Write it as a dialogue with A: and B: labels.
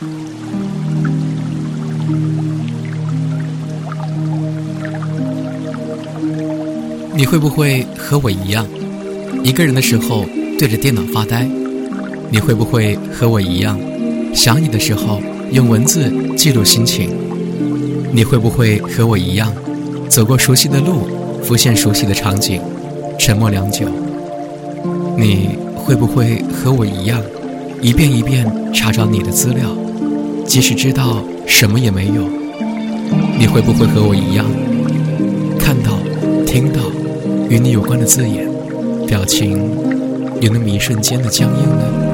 A: 你会不会和我一样，一个人的时候对着电脑发呆？你会不会和我一样，想你的时候用文字记录心情？你会不会和我一样，走过熟悉的路，浮现熟悉的场景，沉默良久？你会不会和我一样，一遍一遍查找你的资料，即使知道什么也没有？你会不会和我一样，看到、听到与你有关的字眼、表情，有那么一瞬间的僵硬呢？